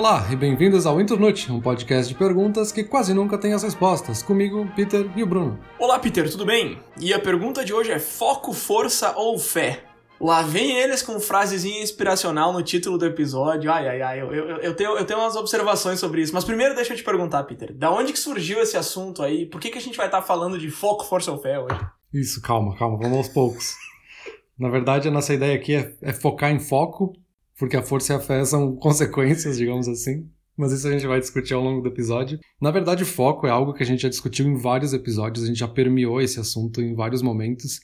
Olá e bem-vindos ao Internute, um podcast de perguntas que quase nunca tem as respostas. Comigo, Peter e o Bruno. Olá, Peter, tudo bem? E a pergunta de hoje é: foco, força ou fé? Lá vem eles com frasezinha inspiracional no título do episódio. Ai, ai, ai, eu, eu, eu, tenho, eu tenho umas observações sobre isso. Mas primeiro deixa eu te perguntar, Peter. Da onde que surgiu esse assunto aí? Por que, que a gente vai estar falando de foco, força ou fé hoje? Isso, calma, calma, vamos aos poucos. Na verdade, a nossa ideia aqui é, é focar em foco, porque a força e a fé são consequências, digamos assim. Mas isso a gente vai discutir ao longo do episódio. Na verdade, foco é algo que a gente já discutiu em vários episódios, a gente já permeou esse assunto em vários momentos.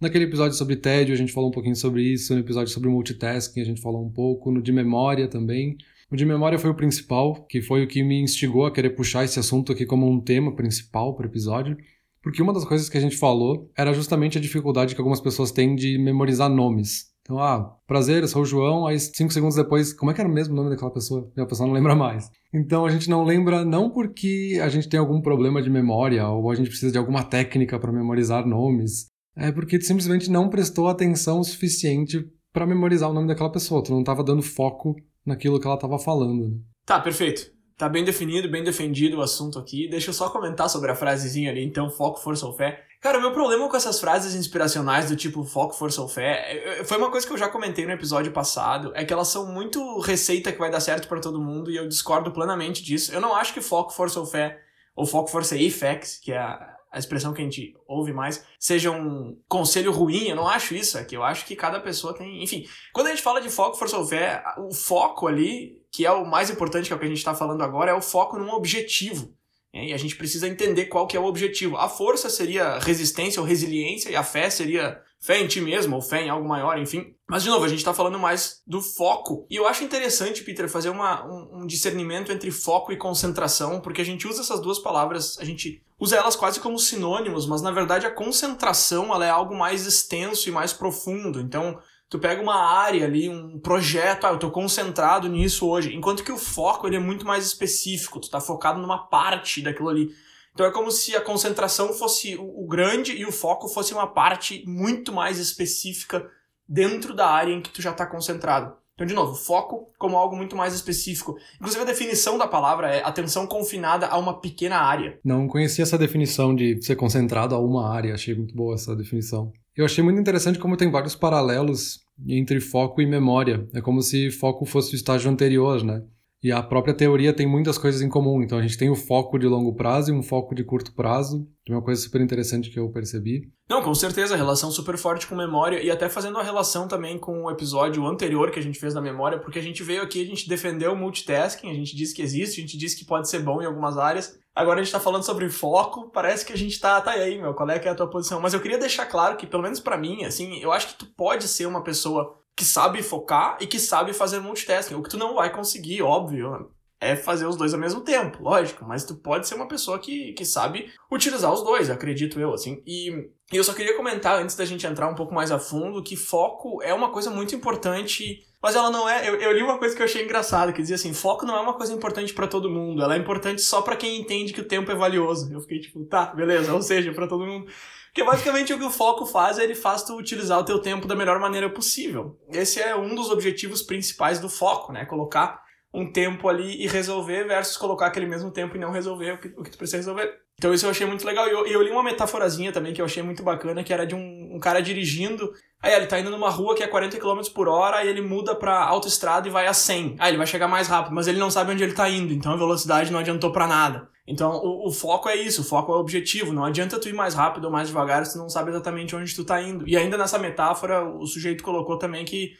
Naquele episódio sobre tédio, a gente falou um pouquinho sobre isso. No episódio sobre multitasking, a gente falou um pouco. No de memória também. O de memória foi o principal, que foi o que me instigou a querer puxar esse assunto aqui como um tema principal para o episódio. Porque uma das coisas que a gente falou era justamente a dificuldade que algumas pessoas têm de memorizar nomes. Então, ah, prazer, eu sou o João, aí cinco segundos depois, como é que era o mesmo nome daquela pessoa? E a pessoa não lembra mais. Então a gente não lembra não porque a gente tem algum problema de memória ou a gente precisa de alguma técnica para memorizar nomes, é porque tu simplesmente não prestou atenção o suficiente para memorizar o nome daquela pessoa. Tu não estava dando foco naquilo que ela estava falando. Né? Tá, perfeito. Tá bem definido, bem defendido o assunto aqui. Deixa eu só comentar sobre a frasezinha ali, então, foco, força ou fé. Cara, o meu problema com essas frases inspiracionais do tipo foco, força ou fé, foi uma coisa que eu já comentei no episódio passado, é que elas são muito receita que vai dar certo para todo mundo e eu discordo plenamente disso. Eu não acho que foco, força ou fé, ou foco, força e facts, que é a expressão que a gente ouve mais, seja um conselho ruim, eu não acho isso, é que eu acho que cada pessoa tem, enfim, quando a gente fala de foco, força ou fé, o foco ali, que é o mais importante, que é o que a gente está falando agora, é o foco num objetivo? E a gente precisa entender qual que é o objetivo. A força seria resistência ou resiliência, e a fé seria fé em ti mesmo, ou fé em algo maior, enfim. Mas, de novo, a gente está falando mais do foco. E eu acho interessante, Peter, fazer uma, um, um, discernimento entre foco e concentração, porque a gente usa essas duas palavras, a gente usa elas quase como sinônimos, mas na verdade a concentração ela é algo mais extenso e mais profundo. Então, tu pega uma área ali, um projeto, ah, eu tô concentrado nisso hoje, enquanto que o foco ele é muito mais específico, tu tá focado numa parte daquilo ali. Então é como se a concentração fosse o grande e o foco fosse uma parte muito mais específica dentro da área em que tu já está concentrado. Então, de novo, foco como algo muito mais específico. Inclusive, a definição da palavra é atenção confinada a uma pequena área. Não conhecia essa definição de ser concentrado a uma área, achei muito boa essa definição. Eu achei muito interessante como tem vários paralelos entre foco e memória. É como se foco fosse o estágio anterior, né? E a própria teoria tem muitas coisas em comum. Então a gente tem o foco de longo prazo e um foco de curto prazo, que é uma coisa super interessante que eu percebi. Não, com certeza, relação super forte com memória e até fazendo a relação também com o episódio anterior que a gente fez da memória, porque a gente veio aqui, a gente defendeu o multitasking, a gente disse que existe, a gente disse que pode ser bom em algumas áreas. Agora a gente tá falando sobre foco, parece que a gente tá, tá aí, meu, qual é que é a tua posição? Mas eu queria deixar claro que, pelo menos para mim, assim, eu acho que tu pode ser uma pessoa que sabe focar e que sabe fazer multitasking. O que tu não vai conseguir, óbvio, é fazer os dois ao mesmo tempo, lógico, mas tu pode ser uma pessoa que, que sabe utilizar os dois, acredito eu, assim. E, e eu só queria comentar, antes da gente entrar um pouco mais a fundo, que foco é uma coisa muito importante, mas ela não é. Eu, eu li uma coisa que eu achei engraçada, que dizia assim: foco não é uma coisa importante para todo mundo, ela é importante só para quem entende que o tempo é valioso. Eu fiquei tipo, tá, beleza, ou seja, para todo mundo. Porque basicamente o que o foco faz é ele faz tu utilizar o teu tempo da melhor maneira possível. Esse é um dos objetivos principais do foco, né? Colocar um tempo ali e resolver versus colocar aquele mesmo tempo e não resolver o que, o que tu precisa resolver. Então isso eu achei muito legal. E eu, eu, li uma metaforazinha também que eu achei muito bacana, que era de um, um cara dirigindo. Aí ele tá indo numa rua que é 40 km por hora, aí ele muda pra autoestrada e vai a 100. Aí ele vai chegar mais rápido, mas ele não sabe onde ele tá indo, então a velocidade não adiantou para nada. Então o, o, foco é isso, o foco é o objetivo. Não adianta tu ir mais rápido ou mais devagar se tu não sabe exatamente onde tu tá indo. E ainda nessa metáfora, o sujeito colocou também que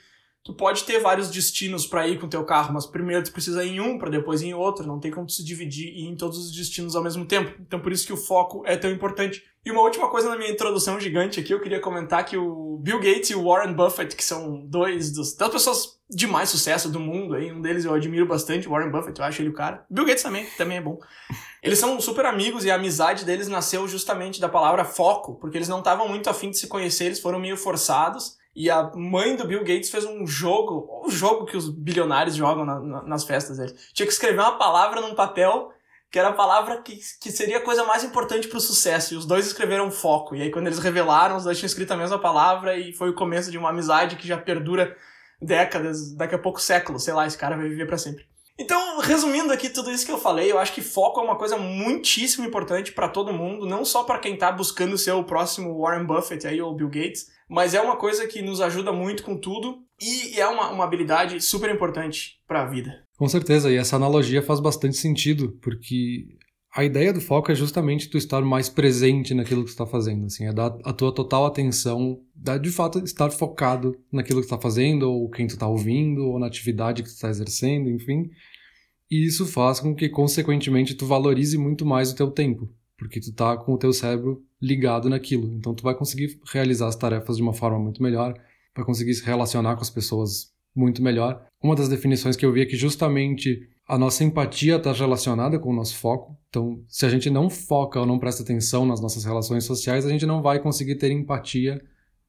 tu pode ter vários destinos para ir com o teu carro, mas primeiro tu precisa ir em um para depois ir em outro, não tem como tu se dividir e ir em todos os destinos ao mesmo tempo. Então por isso que o foco é tão importante. E uma última coisa na minha introdução gigante aqui, eu queria comentar que o Bill Gates e o Warren Buffett, que são dois dos, das pessoas de mais sucesso do mundo, aí, um deles eu admiro bastante, Warren Buffett, eu acho ele o cara. Bill Gates também, também é bom. Eles são super amigos e a amizade deles nasceu justamente da palavra foco, porque eles não estavam muito afim de se conhecer, eles foram meio forçados. E a mãe do Bill Gates fez um jogo, um jogo que os bilionários jogam na, na, nas festas deles. Tinha que escrever uma palavra num papel, que era a palavra que, que seria a coisa mais importante pro sucesso. E os dois escreveram foco. E aí, quando eles revelaram, os dois tinham escrito a mesma palavra e foi o começo de uma amizade que já perdura décadas, daqui a pouco séculos, sei lá, esse cara vai viver para sempre. Então, resumindo aqui tudo isso que eu falei, eu acho que foco é uma coisa muitíssimo importante para todo mundo, não só para quem tá buscando ser o próximo Warren Buffett aí ou Bill Gates, mas é uma coisa que nos ajuda muito com tudo e é uma, uma habilidade super importante para a vida. Com certeza, e essa analogia faz bastante sentido, porque a ideia do foco é justamente tu estar mais presente naquilo que tu está fazendo, assim, é dar a tua total atenção, dar de fato estar focado naquilo que tu está fazendo, ou quem tu está ouvindo, ou na atividade que tu está exercendo, enfim. E isso faz com que, consequentemente, tu valorize muito mais o teu tempo, porque tu tá com o teu cérebro ligado naquilo. Então tu vai conseguir realizar as tarefas de uma forma muito melhor, vai conseguir se relacionar com as pessoas muito melhor. Uma das definições que eu vi é que justamente a nossa empatia está relacionada com o nosso foco. Então, se a gente não foca ou não presta atenção nas nossas relações sociais, a gente não vai conseguir ter empatia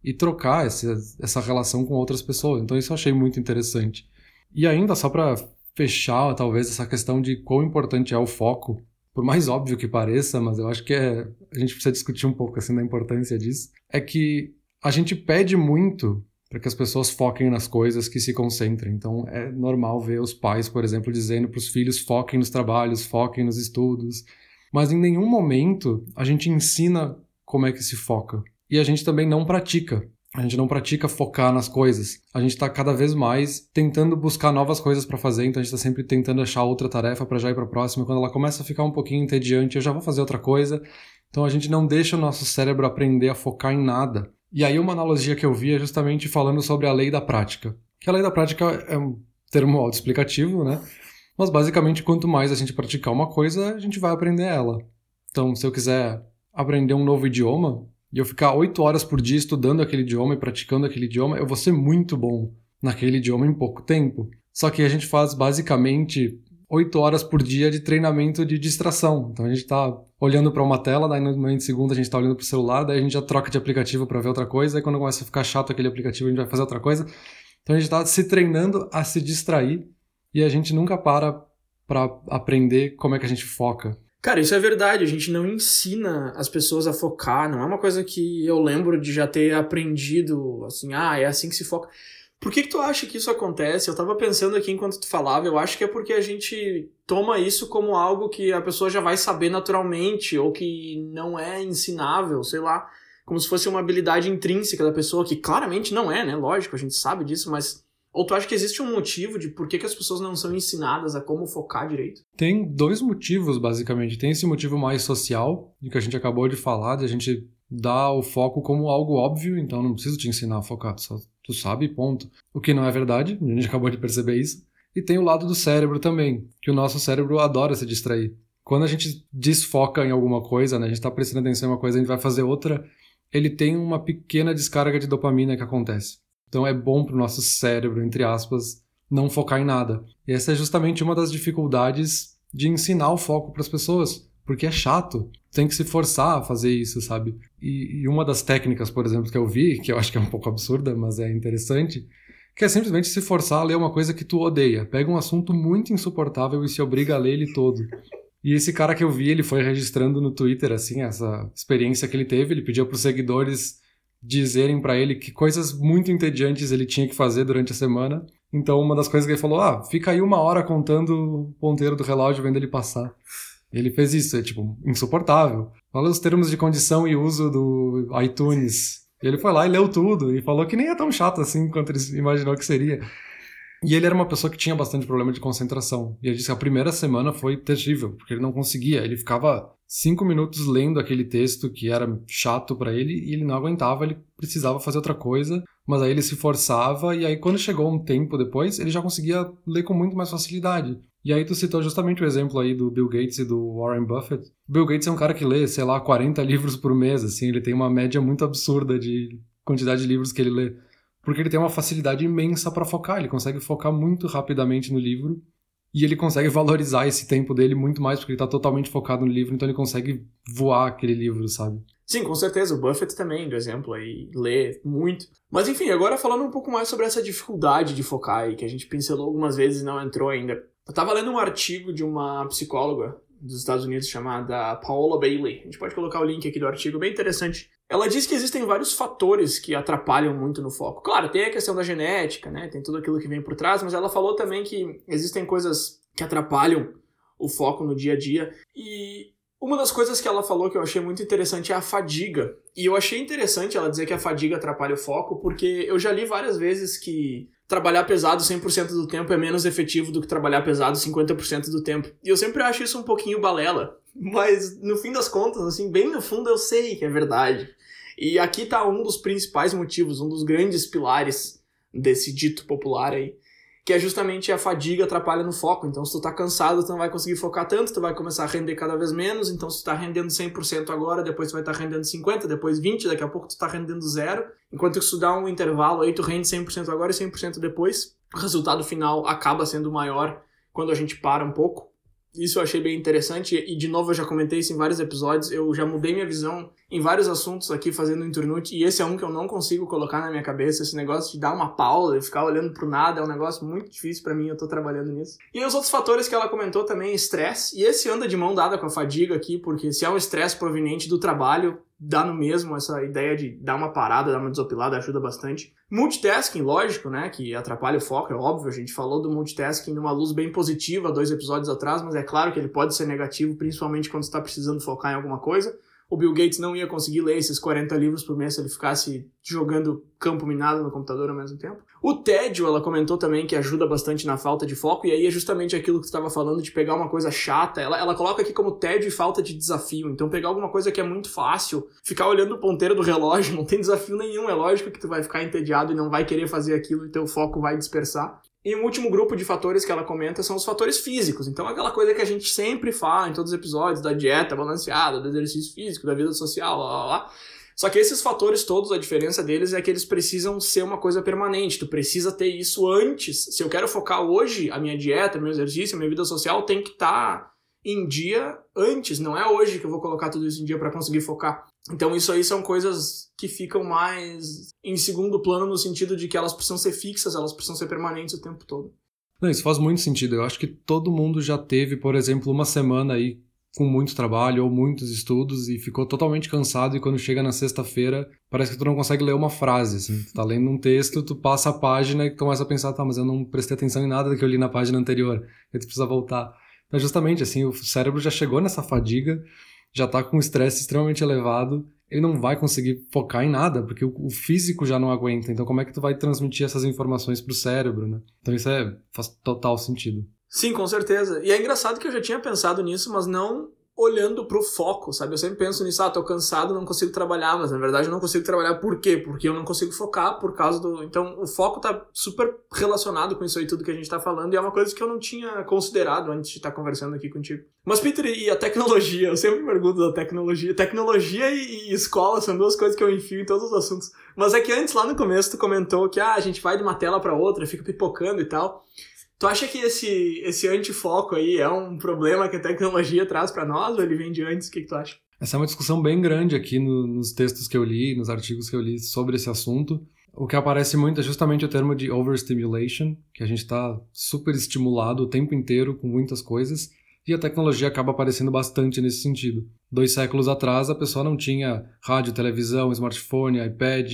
e trocar essa, relação com outras pessoas. Então, isso eu achei muito interessante. E ainda, só para fechar, talvez, essa questão de quão importante é o foco, por mais óbvio que pareça, mas eu acho que é, a gente precisa discutir um pouco assim da importância disso, é que a gente pede muito para que as pessoas foquem nas coisas, que se concentrem. Então é normal ver os pais, por exemplo, dizendo para os filhos foquem nos trabalhos, foquem nos estudos, mas em nenhum momento a gente ensina como é que se foca. E a gente também não pratica. A gente não pratica focar nas coisas. A gente está cada vez mais tentando buscar novas coisas para fazer, então a gente está sempre tentando achar outra tarefa para já ir para a próxima. Quando ela começa a ficar um pouquinho entediante, eu já vou fazer outra coisa. Então a gente não deixa o nosso cérebro aprender a focar em nada. E aí uma analogia que eu vi é justamente falando sobre a lei da prática. Que a lei da prática é um termo autoexplicativo, né? Mas basicamente quanto mais a gente praticar uma coisa, a gente vai aprender ela. Então, se eu quiser aprender um novo idioma e eu ficar oito horas por dia estudando aquele idioma e praticando aquele idioma, eu vou ser muito bom naquele idioma em pouco tempo. Só que a gente faz basicamente oito horas por dia de treinamento de distração. Então a gente está olhando para uma tela, daí no momento segundo a gente está olhando para o celular, daí a gente já troca de aplicativo para ver outra coisa, e quando começa a ficar chato aquele aplicativo a gente vai fazer outra coisa. Então a gente está se treinando a se distrair e a gente nunca para para aprender como é que a gente foca. Cara, isso é verdade. A gente não ensina as pessoas a focar. Não é uma coisa que eu lembro de já ter aprendido, assim, ah, é assim que se foca. Por que, que tu acha que isso acontece? Eu tava pensando aqui enquanto tu falava, eu acho que é porque a gente toma isso como algo que a pessoa já vai saber naturalmente, ou que não é ensinável, sei lá, como se fosse uma habilidade intrínseca da pessoa, que claramente não é, né? Lógico, a gente sabe disso, mas. Ou tu acha que existe um motivo de por que, que as pessoas não são ensinadas a como focar direito? Tem dois motivos, basicamente. Tem esse motivo mais social, de que a gente acabou de falar, de a gente dar o foco como algo óbvio, então não preciso te ensinar a focar, tu só tu sabe, ponto. O que não é verdade, a gente acabou de perceber isso. E tem o lado do cérebro também, que o nosso cérebro adora se distrair. Quando a gente desfoca em alguma coisa, né, a gente está prestando atenção em uma coisa, a gente vai fazer outra, ele tem uma pequena descarga de dopamina que acontece. Então é bom para o nosso cérebro, entre aspas, não focar em nada. E essa é justamente uma das dificuldades de ensinar o foco para as pessoas, porque é chato tem que se forçar a fazer isso, sabe? E, e, uma das técnicas, por exemplo, que eu vi, que eu acho que é um pouco absurda, mas é interessante, que é simplesmente se forçar a ler uma coisa que tu odeia. Pega um assunto muito insuportável e se obriga a ler ele todo. E esse cara que eu vi, ele foi registrando no Twitter, assim, essa experiência que ele teve. Ele pediu para os seguidores dizerem para ele que coisas muito entediantes ele tinha que fazer durante a semana. Então, uma das coisas que ele falou, ah, fica aí uma hora contando o ponteiro do relógio vendo ele passar. Ele fez isso, é tipo, insuportável. Fala os termos de condição e uso do iTunes. Ele foi lá e leu tudo e falou que nem é tão chato assim quanto ele imaginou que seria. E ele era uma pessoa que tinha bastante problema de concentração. E ele disse que a primeira semana foi terrível, porque ele não conseguia. Ele ficava cinco minutos lendo aquele texto que era chato para ele e ele não aguentava, ele precisava fazer outra coisa, mas aí ele se forçava e aí quando chegou um tempo depois, ele já conseguia ler com muito mais facilidade. E aí tu citou justamente o exemplo aí do Bill Gates e do Warren Buffett. Bill Gates é um cara que lê, sei lá, 40 livros por mês, assim, ele tem uma média muito absurda de quantidade de livros que ele lê, porque ele tem uma facilidade imensa para focar, ele consegue focar muito rapidamente no livro e ele consegue valorizar esse tempo dele muito mais porque ele tá totalmente focado no livro, então ele consegue voar aquele livro, sabe? Sim, com certeza. O Buffett também, do exemplo, aí lê muito. Mas enfim, agora falando um pouco mais sobre essa dificuldade de focar aí, que a gente pincelou algumas vezes e não entrou ainda. Eu tava lendo um artigo de uma psicóloga dos Estados Unidos chamada Paola Bailey. A gente pode colocar o link aqui do artigo, bem interessante. Ela diz que existem vários fatores que atrapalham muito no foco. Claro, tem a questão da genética, né? Tem tudo aquilo que vem por trás, mas ela falou também que existem coisas que atrapalham o foco no dia a dia. E uma das coisas que ela falou que eu achei muito interessante é a fadiga. E eu achei interessante ela dizer que a fadiga atrapalha o foco, porque eu já li várias vezes que trabalhar pesado 100% do tempo é menos efetivo do que trabalhar pesado 50% do tempo. E eu sempre acho isso um pouquinho balela. Mas no fim das contas, assim, bem no fundo eu sei que é verdade. E aqui tá um dos principais motivos, um dos grandes pilares desse dito popular aí, que é justamente a fadiga atrapalha no foco. Então, se tu tá cansado, tu não vai conseguir focar tanto, tu vai começar a render cada vez menos. Então, se tu tá rendendo 100% agora, depois tu vai estar tá rendendo 50%, depois 20%, daqui a pouco tu tá rendendo zero. Enquanto tu dá um intervalo aí, tu rende 100% agora e 100% depois. O resultado final acaba sendo maior quando a gente para um pouco. Isso eu achei bem interessante e, de novo, eu já comentei isso em vários episódios. Eu já mudei minha visão em vários assuntos aqui fazendo Internute e esse é um que eu não consigo colocar na minha cabeça. Esse negócio de dar uma pausa e ficar olhando pro nada é um negócio muito difícil para mim. Eu tô trabalhando nisso. E os outros fatores que ela comentou também, estresse. E esse anda de mão dada com a fadiga aqui, porque se é um estresse proveniente do trabalho, dá no mesmo essa ideia de dar uma parada, dar uma desopilada ajuda bastante. Multitasking, lógico, né, que atrapalha o foco, é óbvio, a gente falou do multitasking numa luz bem positiva dois episódios atrás, mas é claro que ele pode ser negativo, principalmente quando está precisando focar em alguma coisa o Bill Gates não ia conseguir ler esses 40 livros por mês se ele ficasse jogando campo minado no computador ao mesmo tempo. O tédio, ela comentou também que ajuda bastante na falta de foco, e aí é justamente aquilo que tu estava falando de pegar uma coisa chata. Ela, ela coloca aqui como tédio e falta de desafio. Então, pegar alguma coisa que é muito fácil, ficar olhando o ponteiro do relógio, não tem desafio nenhum. É lógico que tu vai ficar entediado e não vai querer fazer aquilo e teu foco vai dispersar. E um último grupo de fatores que ela comenta são os fatores físicos. Então, aquela coisa que a gente sempre fala em todos os episódios da dieta balanceada, do exercício físico, da vida social, lá, lá, lá. Só que esses fatores todos, a diferença deles é que eles precisam ser uma coisa permanente. Tu precisa ter isso antes. Se eu quero focar hoje, a minha dieta, meu exercício, minha vida social tem que estar tá em dia antes. Não é hoje que eu vou colocar tudo isso em dia para conseguir focar. Então, isso aí são coisas que ficam mais em segundo plano no sentido de que elas precisam ser fixas, elas precisam ser permanentes o tempo todo. Não, isso faz muito sentido. Eu acho que todo mundo já teve, por exemplo, uma semana aí com muito trabalho ou muitos estudos e ficou totalmente cansado e quando chega na sexta-feira parece que tu não consegue ler uma frase, assim. Tu tá lendo um texto, tu passa a página e começa a pensar, tá, mas eu não prestei atenção em nada que eu li na página anterior. Aí tu precisa voltar. Então, justamente, assim, o cérebro já chegou nessa fadiga já está com um estresse extremamente elevado, ele não vai conseguir focar em nada, porque o, físico já não aguenta. Então, como é que tu vai transmitir essas informações para o cérebro, né? Então, isso é, faz total sentido. Sim, com certeza. E é engraçado que eu já tinha pensado nisso, mas não olhando pro foco, sabe? Eu sempre penso nisso, ah, tô cansado, não consigo trabalhar, mas na verdade eu não consigo trabalhar por quê? Porque eu não consigo focar por causa do. Então o foco tá super relacionado com isso aí, tudo que a gente tá falando, e é uma coisa que eu não tinha considerado antes de estar tá conversando aqui contigo. Mas, Peter, e a tecnologia? Eu sempre pergunto da tecnologia. Tecnologia e, e escola são duas coisas que eu enfio em todos os assuntos. Mas é que antes, lá no começo, tu comentou que ah, a gente vai de uma tela para outra, fica pipocando e tal. Tu acha que esse, esse antifoco aí é um problema que a tecnologia traz para nós ou ele vem de antes? O que, que tu acha? Essa é uma discussão bem grande aqui no, nos textos que eu li, nos artigos que eu li sobre esse assunto. O que aparece muito é justamente o termo de overstimulation, que a gente está super estimulado o tempo inteiro com muitas coisas, e a tecnologia acaba aparecendo bastante nesse sentido. Dois séculos atrás, a pessoa não tinha rádio, televisão, smartphone, iPad,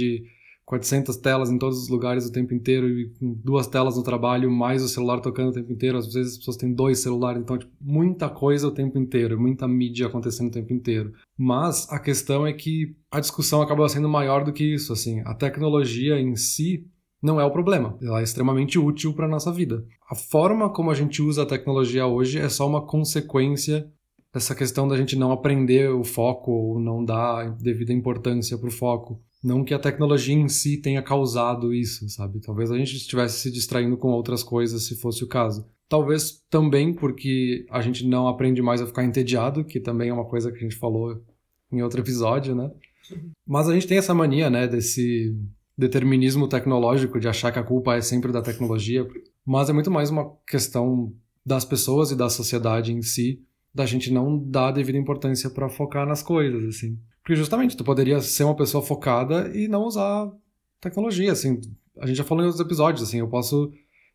400 telas em todos os lugares o tempo inteiro e duas telas no trabalho, mais o celular tocando o tempo inteiro. Às vezes as pessoas têm dois celulares, então, tipo, muita coisa o tempo inteiro, muita mídia acontecendo o tempo inteiro. Mas a questão é que a discussão acaba sendo maior do que isso, assim. A tecnologia em si não é o problema. Ela é extremamente útil para nossa vida. A forma como a gente usa a tecnologia hoje é só uma consequência dessa questão da gente não aprender o foco ou não dar devida importância para o foco. Não que a tecnologia em si tenha causado isso, sabe? Talvez a gente estivesse se distraindo com outras coisas se fosse o caso. Talvez também porque a gente não aprende mais a ficar entediado, que também é uma coisa que a gente falou em outro episódio, né? Mas a gente tem essa mania, né, desse determinismo tecnológico de achar que a culpa é sempre da tecnologia, mas é muito mais uma questão das pessoas e da sociedade em si, da gente não dar devida importância para focar nas coisas, assim. Porque justamente tu poderia ser uma pessoa focada e não usar tecnologia, assim. A gente já falou em outros episódios, assim, eu posso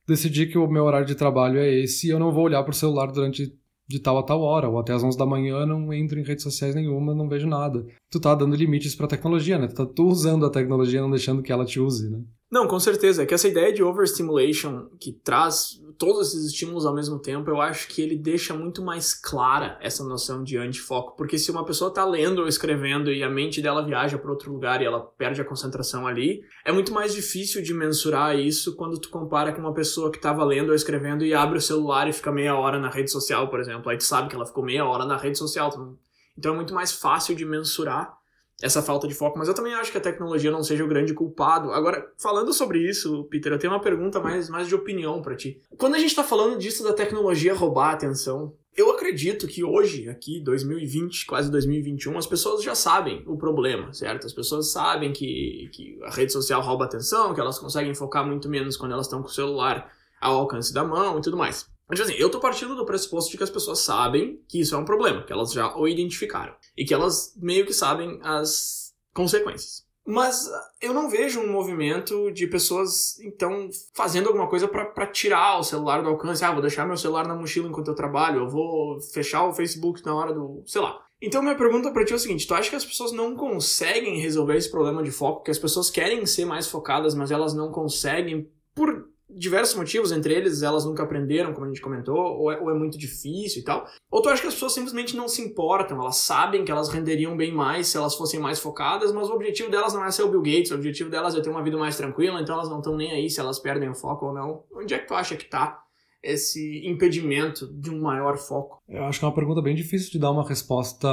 decidir que o meu horário de trabalho é esse e eu não vou olhar pro celular durante de tal a tal hora, ou até às 11 da manhã não entro em redes sociais nenhuma, não vejo nada. Tu tá dando limites pra tecnologia, né? Tu tá tu usando a tecnologia, não deixando que ela te use, né? Não, com certeza. É que essa ideia de overstimulation que traz todos esses estímulos ao mesmo tempo, eu acho que ele deixa muito mais clara essa noção de antifoco. Porque se uma pessoa tá lendo ou escrevendo e a mente dela viaja para outro lugar e ela perde a concentração ali, é muito mais difícil de mensurar isso quando tu compara com uma pessoa que tava lendo ou escrevendo e abre o celular e fica meia hora na rede social, por exemplo. Aí tu sabe que ela ficou meia hora na rede social. Então é muito mais fácil de mensurar essa falta de foco, mas eu também acho que a tecnologia não seja o grande culpado. Agora, falando sobre isso, Peter, eu tenho uma pergunta mais, mais de opinião para ti. Quando a gente tá falando disso da tecnologia roubar a atenção, eu acredito que hoje, aqui, 2020, quase 2021, as pessoas já sabem o problema, certo? As pessoas sabem que, que a rede social rouba atenção, que elas conseguem focar muito menos quando elas estão com o celular ao alcance da mão e tudo mais. Mas assim, eu tô partindo do pressuposto de que as pessoas sabem que isso é um problema, que elas já o identificaram. E que elas meio que sabem as consequências. Mas eu não vejo um movimento de pessoas, então, fazendo alguma coisa para tirar o celular do alcance. Ah, vou deixar meu celular na mochila enquanto eu trabalho, eu vou fechar o Facebook na hora do. sei lá. Então, minha pergunta para ti é o seguinte: tu acha que as pessoas não conseguem resolver esse problema de foco? Que as pessoas querem ser mais focadas, mas elas não conseguem por diversos motivos, entre eles elas nunca aprenderam, como a gente comentou, ou é, ou é, muito difícil e tal. Ou tu acha que as pessoas simplesmente não se importam, elas sabem que elas renderiam bem mais se elas fossem mais focadas, mas o objetivo delas não é ser o Bill Gates, o objetivo delas é ter uma vida mais tranquila, então elas não estão nem aí se elas perdem o foco ou não. Onde é que tu acha que tá esse impedimento de um maior foco? Eu acho que é uma pergunta bem difícil de dar uma resposta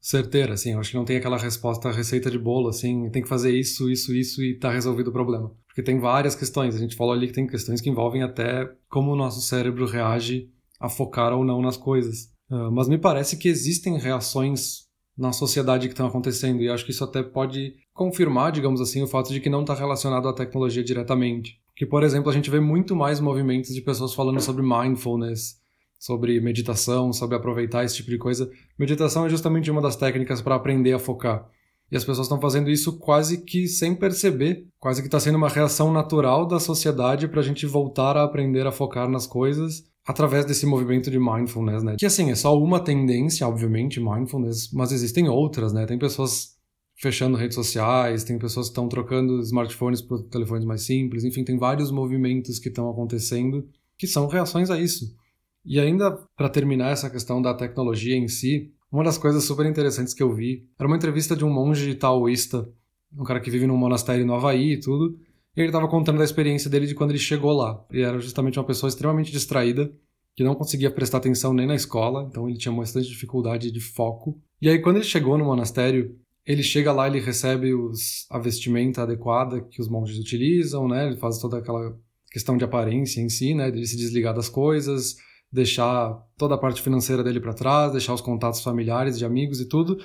certeira, assim. Eu acho que não tem aquela resposta receita de bolo, assim, tem que fazer isso, isso, isso e tá resolvido o problema. Porque tem várias questões. A gente falou ali que tem questões que envolvem até como o nosso cérebro reage a focar ou não nas coisas. Uh, mas me parece que existem reações na sociedade que estão acontecendo, e acho que isso até pode confirmar, digamos assim, o fato de que não está relacionado à tecnologia diretamente. Que, por exemplo, a gente vê muito mais movimentos de pessoas falando sobre mindfulness, sobre meditação, sobre aproveitar esse tipo de coisa. Meditação é justamente uma das técnicas para aprender a focar. E as pessoas estão fazendo isso quase que sem perceber, quase que está sendo uma reação natural da sociedade para a gente voltar a aprender a focar nas coisas através desse movimento de mindfulness, né? Que assim, é só uma tendência, obviamente, mindfulness, mas existem outras, né? Tem pessoas fechando redes sociais, tem pessoas que estão trocando smartphones por telefones mais simples, enfim, tem vários movimentos que estão acontecendo que são reações a isso. E ainda para terminar essa questão da tecnologia em si, uma das coisas super interessantes que eu vi era uma entrevista de um monge taoísta, um cara que vive num monastério no Havaí e tudo, e ele estava contando da experiência dele de quando ele chegou lá. Ele era justamente uma pessoa extremamente distraída, que não conseguia prestar atenção nem na escola, então ele tinha bastante dificuldade de foco. E aí quando ele chegou no monastério, ele chega lá, ele recebe os, a vestimenta adequada que os monges utilizam, né? Ele faz toda aquela questão de aparência em si, né? De ele se desligar das coisas, deixar toda a parte financeira dele para trás, deixar os contatos familiares, de amigos e tudo,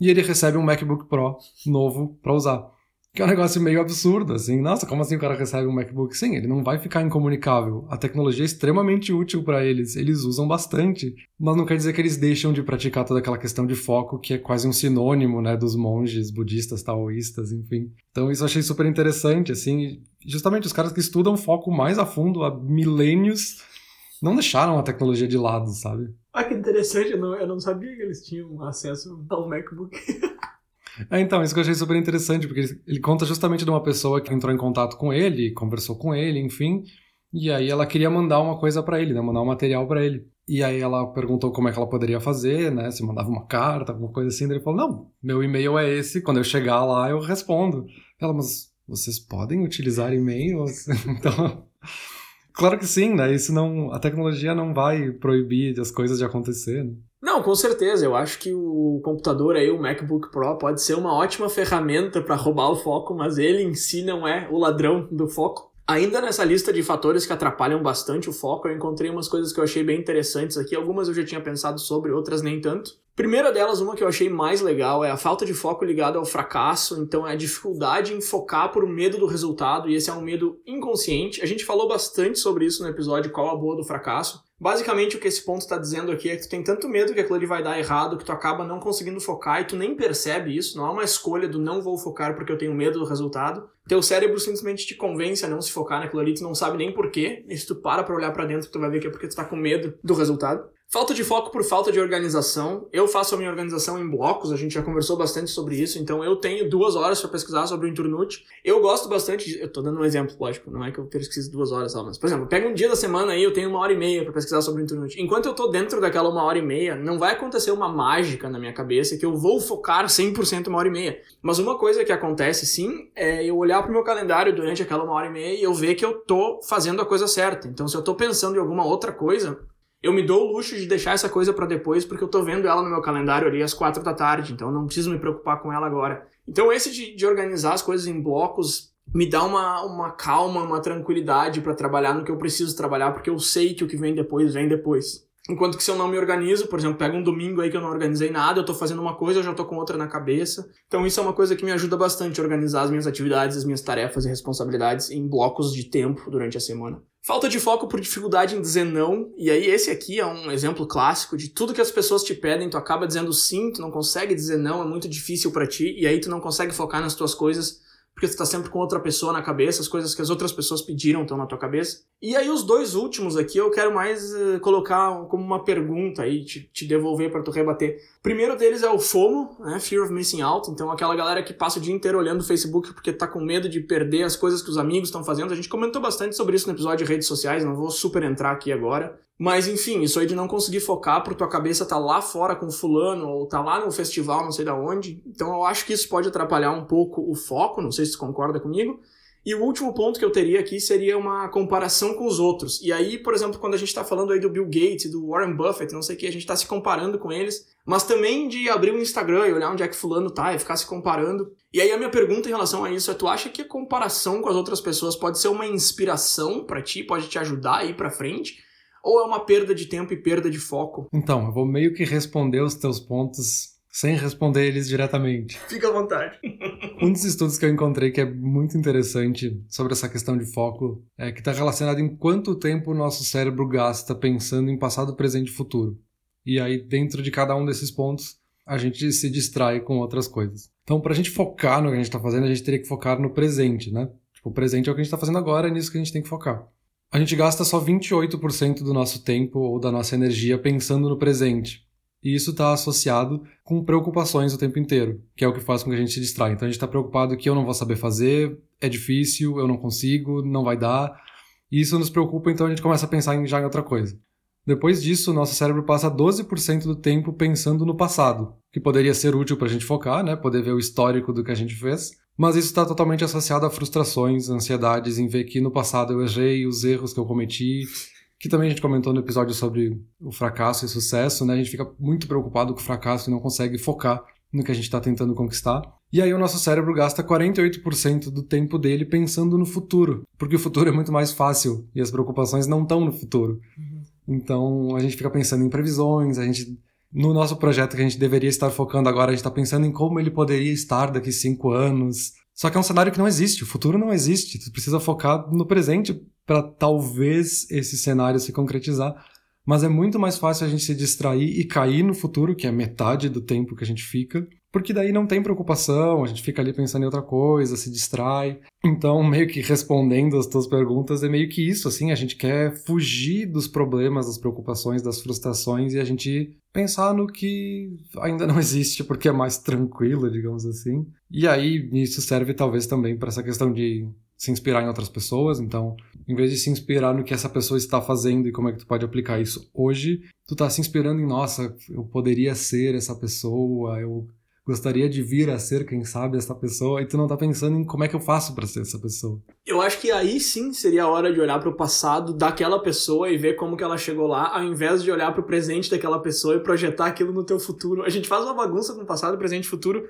e ele recebe um MacBook Pro novo para usar. Que é um negócio meio absurdo, assim. Nossa, como assim o cara recebe um MacBook? Sim, ele não vai ficar incomunicável. A tecnologia é extremamente útil para eles. Eles usam bastante. Mas não quer dizer que eles deixam de praticar toda aquela questão de foco, que é quase um sinônimo, né, dos monges budistas, taoístas, enfim. Então isso eu achei super interessante, assim. Justamente os caras que estudam foco mais a fundo há milênios não deixaram a tecnologia de lado, sabe? Ah, que interessante, eu não, eu não sabia que eles tinham acesso ao MacBook. É, então, isso que eu achei super interessante, porque ele, ele, conta justamente de uma pessoa que entrou em contato com ele, conversou com ele, enfim, e aí ela queria mandar uma coisa para ele, né, mandar um material para ele. E aí ela perguntou como é que ela poderia fazer, né, se mandava uma carta, alguma coisa assim, daí ele falou, não, meu e-mail é esse, quando eu chegar lá eu respondo. Ela, mas vocês podem utilizar e-mails? então... Claro que sim, né? Isso não. A tecnologia não vai proibir as coisas de acontecer. Né? Não, com certeza. Eu acho que o computador aí, o MacBook Pro, pode ser uma ótima ferramenta para roubar o foco, mas ele em si não é o ladrão do foco. Ainda nessa lista de fatores que atrapalham bastante o foco, eu encontrei umas coisas que eu achei bem interessantes aqui. Algumas eu já tinha pensado sobre, outras nem tanto. Primeira delas, uma que eu achei mais legal, é a falta de foco ligada ao fracasso, então é a dificuldade em focar por medo do resultado, e esse é um medo inconsciente. A gente falou bastante sobre isso no episódio Qual a Boa do Fracasso. Basicamente, o que esse ponto está dizendo aqui é que tu tem tanto medo que aquilo ali vai dar errado que tu acaba não conseguindo focar e tu nem percebe isso. Não é uma escolha do não vou focar porque eu tenho medo do resultado. Teu cérebro simplesmente te convence a não se focar naquilo ali, tu não sabe nem porquê. E se tu para pra olhar para dentro, tu vai ver que é porque tu tá com medo do resultado. Falta de foco por falta de organização. Eu faço a minha organização em blocos, a gente já conversou bastante sobre isso, então eu tenho duas horas para pesquisar sobre o Inturnute. Eu gosto bastante, de, eu tô dando um exemplo, lógico, não é que eu pesquiso duas horas só, mas, por exemplo, pega um dia da semana aí, eu tenho uma hora e meia para pesquisar sobre o Inturnute. Enquanto eu tô dentro daquela uma hora e meia, não vai acontecer uma mágica na minha cabeça que eu vou focar 100% uma hora e meia. Mas uma coisa que acontece sim é eu olhar pro meu calendário durante aquela uma hora e meia e eu ver que eu tô fazendo a coisa certa. Então, se eu tô pensando em alguma outra coisa, eu me dou o luxo de deixar essa coisa para depois, porque eu tô vendo ela no meu calendário ali às quatro da tarde, então eu não preciso me preocupar com ela agora. Então esse de, de organizar as coisas em blocos me dá uma, uma calma, uma tranquilidade para trabalhar no que eu preciso trabalhar, porque eu sei que o que vem depois vem depois. Enquanto que se eu não me organizo, por exemplo, pega um domingo aí que eu não organizei nada, eu tô fazendo uma coisa, eu já tô com outra na cabeça. Então isso é uma coisa que me ajuda bastante a organizar as minhas atividades, as minhas tarefas e responsabilidades em blocos de tempo durante a semana. Falta de foco por dificuldade em dizer não, e aí esse aqui é um exemplo clássico de tudo que as pessoas te pedem, tu acaba dizendo sim, tu não consegue dizer não, é muito difícil para ti, e aí tu não consegue focar nas tuas coisas porque tu tá sempre com outra pessoa na cabeça, as coisas que as outras pessoas pediram estão na tua cabeça. E aí os dois últimos aqui eu quero mais uh, colocar como uma pergunta aí, te, te devolver para tu rebater. O primeiro deles é o FOMO, né, Fear of Missing Out, então aquela galera que passa o dia inteiro olhando o Facebook porque tá com medo de perder as coisas que os amigos estão fazendo. A gente comentou bastante sobre isso no episódio de redes sociais, não vou super entrar aqui agora. Mas enfim, isso aí de não conseguir focar porque tua cabeça tá lá fora com fulano ou tá lá no festival, não sei da onde. Então eu acho que isso pode atrapalhar um pouco o foco, não sei se você concorda comigo. E o último ponto que eu teria aqui seria uma comparação com os outros. E aí, por exemplo, quando a gente está falando aí do Bill Gates, do Warren Buffett, não sei o que, a gente está se comparando com eles, mas também de abrir o Instagram e olhar onde é que fulano tá e ficar se comparando. E aí a minha pergunta em relação a isso é: tu acha que a comparação com as outras pessoas pode ser uma inspiração para ti, pode te ajudar a ir para frente? Ou é uma perda de tempo e perda de foco? Então, eu vou meio que responder os teus pontos sem responder eles diretamente. Fica à vontade. um dos estudos que eu encontrei que é muito interessante sobre essa questão de foco é que está relacionado em quanto tempo o nosso cérebro gasta pensando em passado, presente e futuro. E aí, dentro de cada um desses pontos, a gente se distrai com outras coisas. Então, para a gente focar no que a gente está fazendo, a gente teria que focar no presente, né? Tipo, o presente é o que a gente está fazendo agora, é nisso que a gente tem que focar a gente gasta só 28% do nosso tempo ou da nossa energia pensando no presente. E isso está associado com preocupações o tempo inteiro, que é o que faz com que a gente se distraia. Então a gente está preocupado que eu não vou saber fazer, é difícil, eu não consigo, não vai dar. E isso nos preocupa, então a gente começa a pensar em já em outra coisa. Depois disso, nosso cérebro passa 12% do tempo pensando no passado, que poderia ser útil para a gente focar, né? poder ver o histórico do que a gente fez. Mas isso está totalmente associado a frustrações, ansiedades em ver que no passado eu errei, os erros que eu cometi, que também a gente comentou no episódio sobre o fracasso e sucesso, né? A gente fica muito preocupado com o fracasso e não consegue focar no que a gente está tentando conquistar. E aí o nosso cérebro gasta 48% do tempo dele pensando no futuro, porque o futuro é muito mais fácil e as preocupações não estão no futuro. Uhum. Então a gente fica pensando em previsões, a gente no nosso projeto que a gente deveria estar focando agora, a gente está pensando em como ele poderia estar daqui cinco anos. Só que é um cenário que não existe, o futuro não existe. Tu precisa focar no presente para talvez esse cenário se concretizar. Mas é muito mais fácil a gente se distrair e cair no futuro, que é metade do tempo que a gente fica, porque daí não tem preocupação, a gente fica ali pensando em outra coisa, se distrai. Então, meio que respondendo as tuas perguntas, é meio que isso, assim, a gente quer fugir dos problemas, das preocupações, das frustrações e a gente pensar no que ainda não existe, porque é mais tranquilo, digamos assim. E aí, isso serve talvez também para essa questão de se inspirar em outras pessoas. Então, em vez de se inspirar no que essa pessoa está fazendo e como é que tu pode aplicar isso hoje, tu tá se inspirando em, nossa, eu poderia ser essa pessoa, eu gostaria de vir a ser, quem sabe, essa pessoa, e tu não tá pensando em como é que eu faço para ser essa pessoa. Eu acho que aí sim seria a hora de olhar para o passado daquela pessoa e ver como que ela chegou lá, ao invés de olhar para o presente daquela pessoa e projetar aquilo no teu futuro. A gente faz uma bagunça com passado, presente e futuro.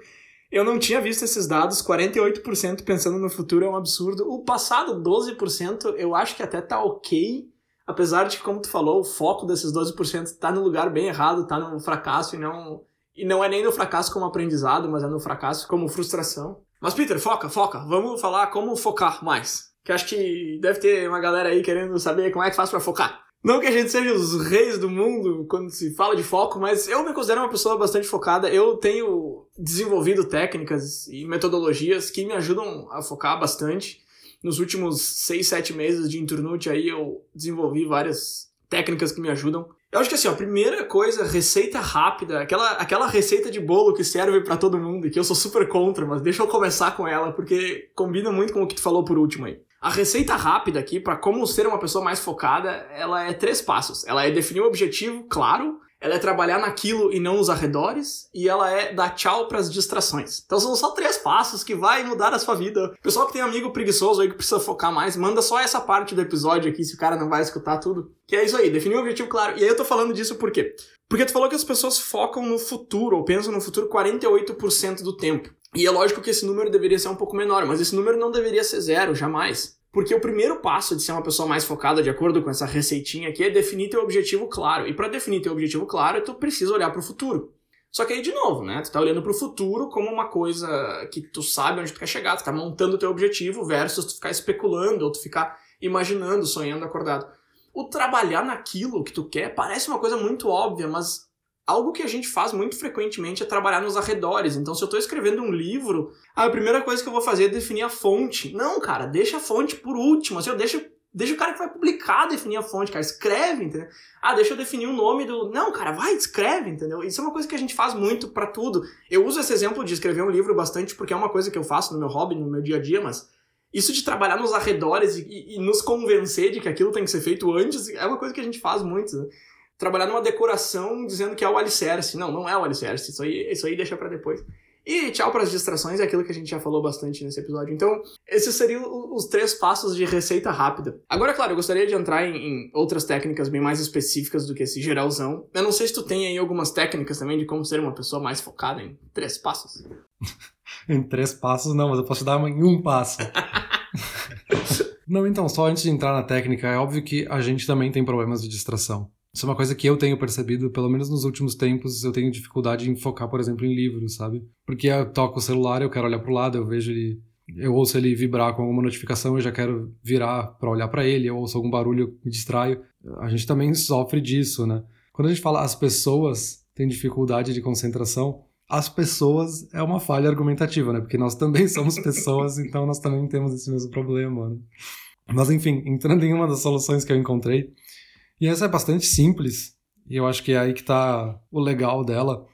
Eu não tinha visto esses dados, 48% pensando no futuro é um absurdo. O passado, 12%, eu acho que até tá ok, apesar de como tu falou, o foco desses 12% tá no lugar bem errado, tá no fracasso e não e não é nem no fracasso como aprendizado, mas é no fracasso como frustração. Mas, Peter, foca, foca. Vamos falar como focar mais. Que acho que deve ter uma galera aí querendo saber como é que faz para focar. Não que a gente seja os reis do mundo quando se fala de foco, mas eu me considero uma pessoa bastante focada. Eu tenho desenvolvido técnicas e metodologias que me ajudam a focar bastante. Nos últimos seis, sete meses de Inturnute aí eu desenvolvi várias técnicas que me ajudam. Eu acho que assim, a primeira coisa, receita rápida, aquela, aquela receita de bolo que serve para todo mundo, que eu sou super contra, mas deixa eu começar com ela, porque combina muito com o que tu falou por último aí. A receita rápida aqui, para como ser uma pessoa mais focada, ela é três passos. Ela é definir um objetivo claro, ela é trabalhar naquilo e não nos arredores, e ela é dar tchau para as distrações. Então são só três passos que vai mudar a sua vida. Pessoal que tem amigo preguiçoso aí que precisa focar mais, manda só essa parte do episódio aqui, se o cara não vai escutar tudo. Que é isso aí, definir um objetivo claro. E aí eu tô falando disso por quê? Porque tu falou que as pessoas focam no futuro, ou pensam no futuro 48% do tempo. E é lógico que esse número deveria ser um pouco menor, mas esse número não deveria ser zero, jamais. Porque o primeiro passo de ser uma pessoa mais focada, de acordo com essa receitinha aqui, é definir teu objetivo claro. E para definir teu objetivo claro, tu precisa olhar para o futuro. Só que aí, de novo, né? Tu tá olhando para o futuro como uma coisa que tu sabe onde tu quer chegar, tu tá montando teu objetivo versus tu ficar especulando ou tu ficar imaginando, sonhando acordado. O trabalhar naquilo que tu quer parece uma coisa muito óbvia, mas algo que a gente faz muito frequentemente é trabalhar nos arredores. Então, se eu estou escrevendo um livro, a primeira coisa que eu vou fazer é definir a fonte. Não, cara, deixa a fonte por último. Assim, eu deixo, deixa o cara que vai publicar definir a fonte, cara. Escreve, entendeu? Ah, deixa eu definir o nome do. Não, cara, vai, escreve, entendeu? Isso é uma coisa que a gente faz muito para tudo. Eu uso esse exemplo de escrever um livro bastante porque é uma coisa que eu faço no meu hobby, no meu dia a dia, mas. Isso de trabalhar nos arredores e, e, e nos convencer de que aquilo tem que ser feito antes é uma coisa que a gente faz muito. Né? Trabalhar numa decoração dizendo que é o alicerce. Não, não é o alicerce. Isso aí, isso aí deixa para depois. E tchau para as distrações, é aquilo que a gente já falou bastante nesse episódio. Então, esses seriam os três passos de receita rápida. Agora, claro, eu gostaria de entrar em, em, outras técnicas bem mais específicas do que esse geralzão. Eu não sei se tu tem aí algumas técnicas também de como ser uma pessoa mais focada em três passos. em três passos, não, mas eu posso dar em um passo. não, então, só antes de entrar na técnica, é óbvio que a gente também tem problemas de distração. Isso é uma coisa que eu tenho percebido, pelo menos nos últimos tempos, eu tenho dificuldade em focar, por exemplo, em livros, sabe? Porque eu toco o celular, eu quero olhar pro lado, eu vejo ele, eu ouço ele vibrar com alguma notificação, eu já quero virar para olhar para ele, eu ouço algum barulho, me distraio. A gente também sofre disso, né? Quando a gente fala as pessoas têm dificuldade de concentração, as pessoas é uma falha argumentativa, né? Porque nós também somos pessoas, então nós também temos esse mesmo problema, né? Mas enfim, entrando em uma das soluções que eu encontrei, e essa é bastante simples, e eu acho que é aí que está o legal dela,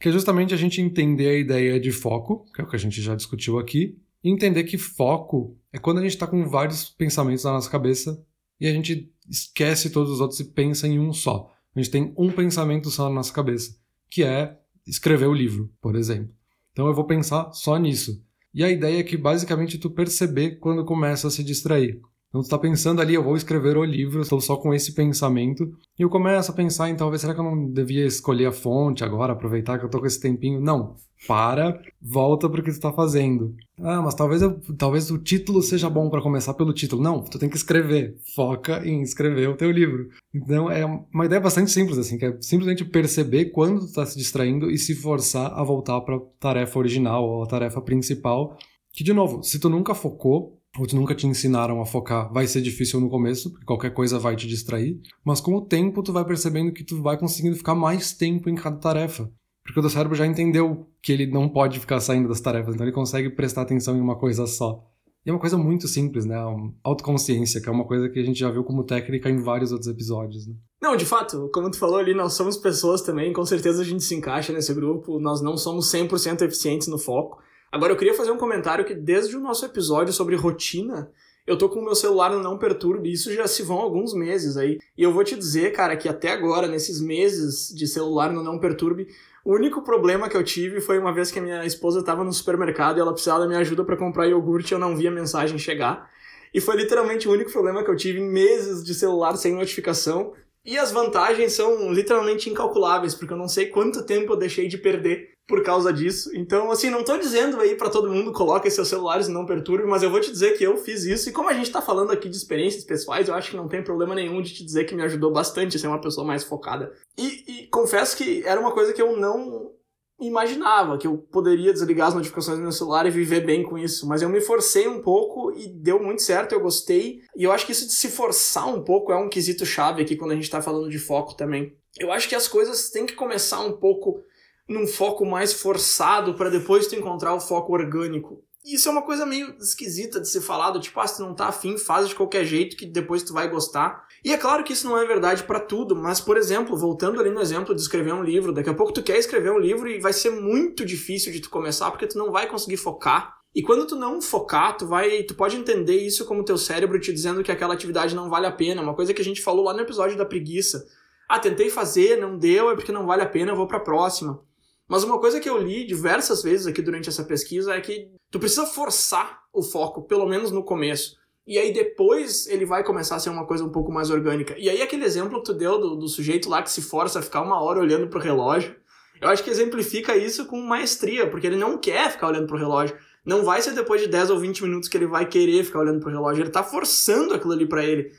que é justamente a gente entender a ideia de foco, que é o que a gente já discutiu aqui, e entender que foco é quando a gente está com vários pensamentos na nossa cabeça e a gente esquece todos os outros e pensa em um só. A gente tem um pensamento só na nossa cabeça, que é escrever o livro, por exemplo. Então eu vou pensar só nisso. E a ideia é que basicamente tu perceber quando começa a se distrair. Então tu tá pensando ali, eu vou escrever o livro, estou só com esse pensamento, e eu começo a pensar em talvez será que eu não devia escolher a fonte agora, aproveitar que eu tô com esse tempinho? Não. Para, volta pro que tu tá fazendo. Ah, mas talvez eu, talvez o título seja bom para começar pelo título. Não, tu tem que escrever. Foca em escrever o teu livro. Então é uma ideia bastante simples assim, que é simplesmente perceber quando tu tá se distraindo e se forçar a voltar para tarefa original ou a tarefa principal. Que de novo, se tu nunca focou, ou nunca te ensinaram a focar, vai ser difícil no começo, porque qualquer coisa vai te distrair, mas com o tempo tu vai percebendo que tu vai conseguindo ficar mais tempo em cada tarefa. Porque o teu cérebro já entendeu que ele não pode ficar saindo das tarefas, então ele consegue prestar atenção em uma coisa só. E é uma coisa muito simples, né? Autoconsciência, que é uma coisa que a gente já viu como técnica em vários outros episódios, né? Não, de fato, como tu falou ali, nós somos pessoas também, com certeza a gente se encaixa nesse grupo, nós não somos 100% eficientes no foco, Agora, eu queria fazer um comentário que desde o nosso episódio sobre rotina, eu tô com o meu celular no Não Perturbe, isso já se vão alguns meses aí. E eu vou te dizer, cara, que até agora, nesses meses de celular no Não Perturbe, o único problema que eu tive foi uma vez que a minha esposa estava no supermercado e ela precisava da minha ajuda para comprar iogurte eu não via a mensagem chegar. E foi literalmente o único problema que eu tive em meses de celular sem notificação. E as vantagens são literalmente incalculáveis, porque eu não sei quanto tempo eu deixei de perder por causa disso. Então, assim, não tô dizendo aí para todo mundo coloque seus celulares e não perturbe, mas eu vou te dizer que eu fiz isso. E como a gente tá falando aqui de experiências pessoais, eu acho que não tem problema nenhum de te dizer que me ajudou bastante a ser uma pessoa mais focada. E, e confesso que era uma coisa que eu não imaginava, que eu poderia desligar as notificações do meu celular e viver bem com isso. Mas eu me forcei um pouco e deu muito certo, eu gostei. E eu acho que isso de se forçar um pouco é um quesito chave aqui quando a gente tá falando de foco também. Eu acho que as coisas têm que começar um pouco num foco mais forçado para depois tu encontrar o foco orgânico. isso é uma coisa meio esquisita de ser falado, tipo, ah, se tu não tá afim, faz de qualquer jeito que depois tu vai gostar. E é claro que isso não é verdade para tudo, mas, por exemplo, voltando ali no exemplo de escrever um livro, daqui a pouco tu quer escrever um livro e vai ser muito difícil de tu começar porque tu não vai conseguir focar. E quando tu não focar, tu vai, tu pode entender isso como teu cérebro te dizendo que aquela atividade não vale a pena, uma coisa que a gente falou lá no episódio da preguiça. Ah, tentei fazer, não deu, é porque não vale a pena, eu vou para próxima. Mas uma coisa que eu li diversas vezes aqui durante essa pesquisa é que tu precisa forçar o foco, pelo menos no começo. E aí depois ele vai começar a ser uma coisa um pouco mais orgânica. E aí aquele exemplo que tu deu do, do sujeito lá que se força a ficar uma hora olhando pro relógio, eu acho que exemplifica isso com maestria, porque ele não quer ficar olhando pro relógio. Não vai ser depois de 10 ou 20 minutos que ele vai querer ficar olhando pro relógio, ele tá forçando aquilo ali para ele.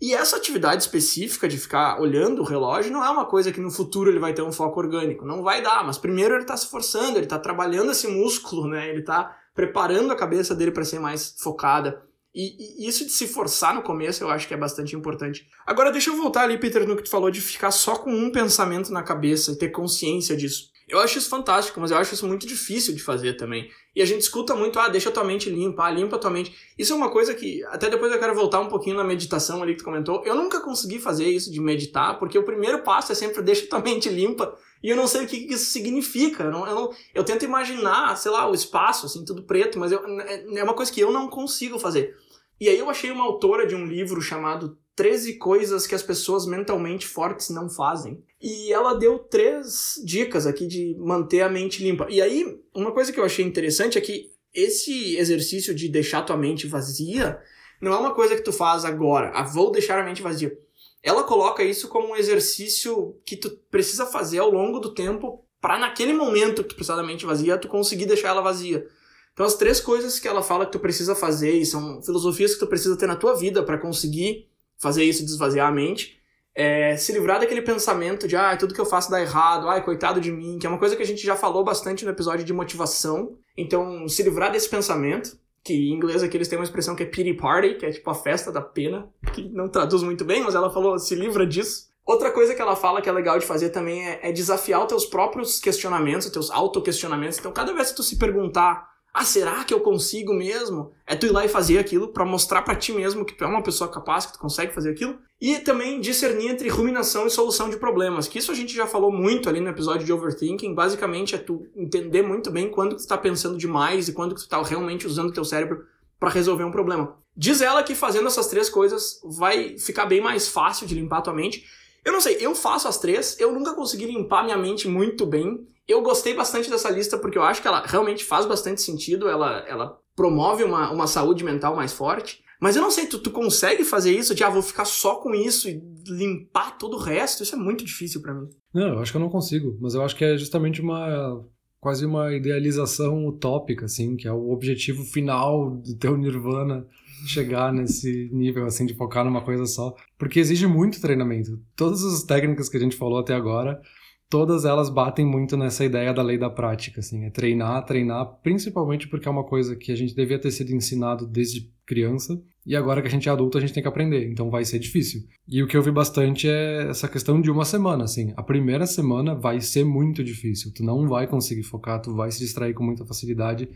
E essa atividade específica de ficar olhando o relógio não é uma coisa que no futuro ele vai ter um foco orgânico. Não vai dar, mas primeiro ele está se forçando, ele está trabalhando esse músculo, né? Ele está preparando a cabeça dele para ser mais focada. E, e, isso de se forçar no começo eu acho que é bastante importante. Agora deixa eu voltar ali, Peter, no que tu falou de ficar só com um pensamento na cabeça e ter consciência disso. Eu acho isso fantástico, mas eu acho isso muito difícil de fazer também. E a gente escuta muito, ah, deixa a tua mente limpa, ah, limpa a tua mente. Isso é uma coisa que, até depois eu quero voltar um pouquinho na meditação ali que tu comentou. Eu nunca consegui fazer isso de meditar, porque o primeiro passo é sempre deixa a tua mente limpa. E eu não sei o que isso significa. Eu, não, eu, não, eu tento imaginar, sei lá, o espaço, assim, tudo preto, mas eu, é, é uma coisa que eu não consigo fazer. E aí eu achei uma autora de um livro chamado 13 coisas que as pessoas mentalmente fortes não fazem. E ela deu três dicas aqui de manter a mente limpa. E aí, uma coisa que eu achei interessante é que esse exercício de deixar tua mente vazia não é uma coisa que tu faz agora, ah, vou deixar a mente vazia. Ela coloca isso como um exercício que tu precisa fazer ao longo do tempo para naquele momento que tu precisar da mente vazia, tu conseguir deixar ela vazia. Então as três coisas que ela fala que tu precisa fazer e são filosofias que tu precisa ter na tua vida para conseguir fazer isso, desvaziar a mente, é se livrar daquele pensamento de, ah, tudo que eu faço dá errado, ai, coitado de mim, que é uma coisa que a gente já falou bastante no episódio de motivação. Então, se livrar desse pensamento, que em inglês aqui eles têm uma expressão que é pity party, que é tipo a festa da pena, que não traduz muito bem, mas ela falou, se livra disso. Outra coisa que ela fala que é legal de fazer também é, é desafiar os teus próprios questionamentos, os teus auto-questionamentos. Então, cada vez que tu se perguntar ah, será que eu consigo mesmo? É tu ir lá e fazer aquilo para mostrar para ti mesmo que tu é uma pessoa capaz, que tu consegue fazer aquilo. E também discernir entre ruminação e solução de problemas, que isso a gente já falou muito ali no episódio de overthinking. Basicamente é tu entender muito bem quando tu está pensando demais e quando tu está realmente usando o teu cérebro para resolver um problema. Diz ela que fazendo essas três coisas vai ficar bem mais fácil de limpar tua mente. Eu não sei, eu faço as três, eu nunca consegui limpar minha mente muito bem. Eu gostei bastante dessa lista porque eu acho que ela realmente faz bastante sentido, ela, ela promove uma, uma saúde mental mais forte. Mas eu não sei, tu, tu consegue fazer isso de, ah, vou ficar só com isso e limpar todo o resto? Isso é muito difícil para mim. Não, eu acho que eu não consigo, mas eu acho que é justamente uma quase uma idealização utópica, assim, que é o objetivo final do teu nirvana chegar nesse nível, assim, de focar numa coisa só. Porque exige muito treinamento. Todas as técnicas que a gente falou até agora todas elas batem muito nessa ideia da lei da prática, assim, é treinar, treinar, principalmente porque é uma coisa que a gente devia ter sido ensinado desde criança e agora que a gente é adulto a gente tem que aprender, então vai ser difícil. E o que eu vi bastante é essa questão de uma semana, assim, a primeira semana vai ser muito difícil, tu não vai conseguir focar, tu vai se distrair com muita facilidade.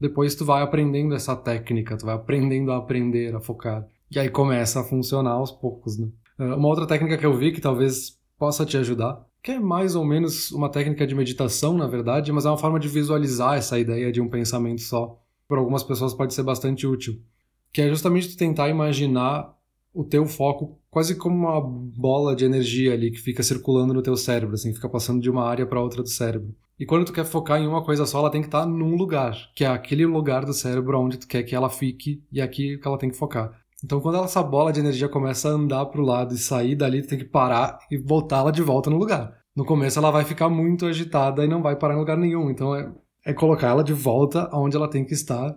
Depois tu vai aprendendo essa técnica, tu vai aprendendo a aprender a focar. E aí começa a funcionar aos poucos, né? Uma outra técnica que eu vi que talvez possa te ajudar que é mais ou menos uma técnica de meditação, na verdade, mas é uma forma de visualizar essa ideia de um pensamento só. Para algumas pessoas pode ser bastante útil, que é justamente tentar imaginar o teu foco quase como uma bola de energia ali que fica circulando no teu cérebro, assim, fica passando de uma área para outra do cérebro. E quando tu quer focar em uma coisa só, ela tem que estar tá num lugar, que é aquele lugar do cérebro onde tu quer que ela fique e é aqui que ela tem que focar. Então, quando essa bola de energia começa a andar para o lado e sair dali, tem que parar e voltá-la de volta no lugar. No começo, ela vai ficar muito agitada e não vai parar em lugar nenhum. Então, é, é colocar ela de volta onde ela tem que estar.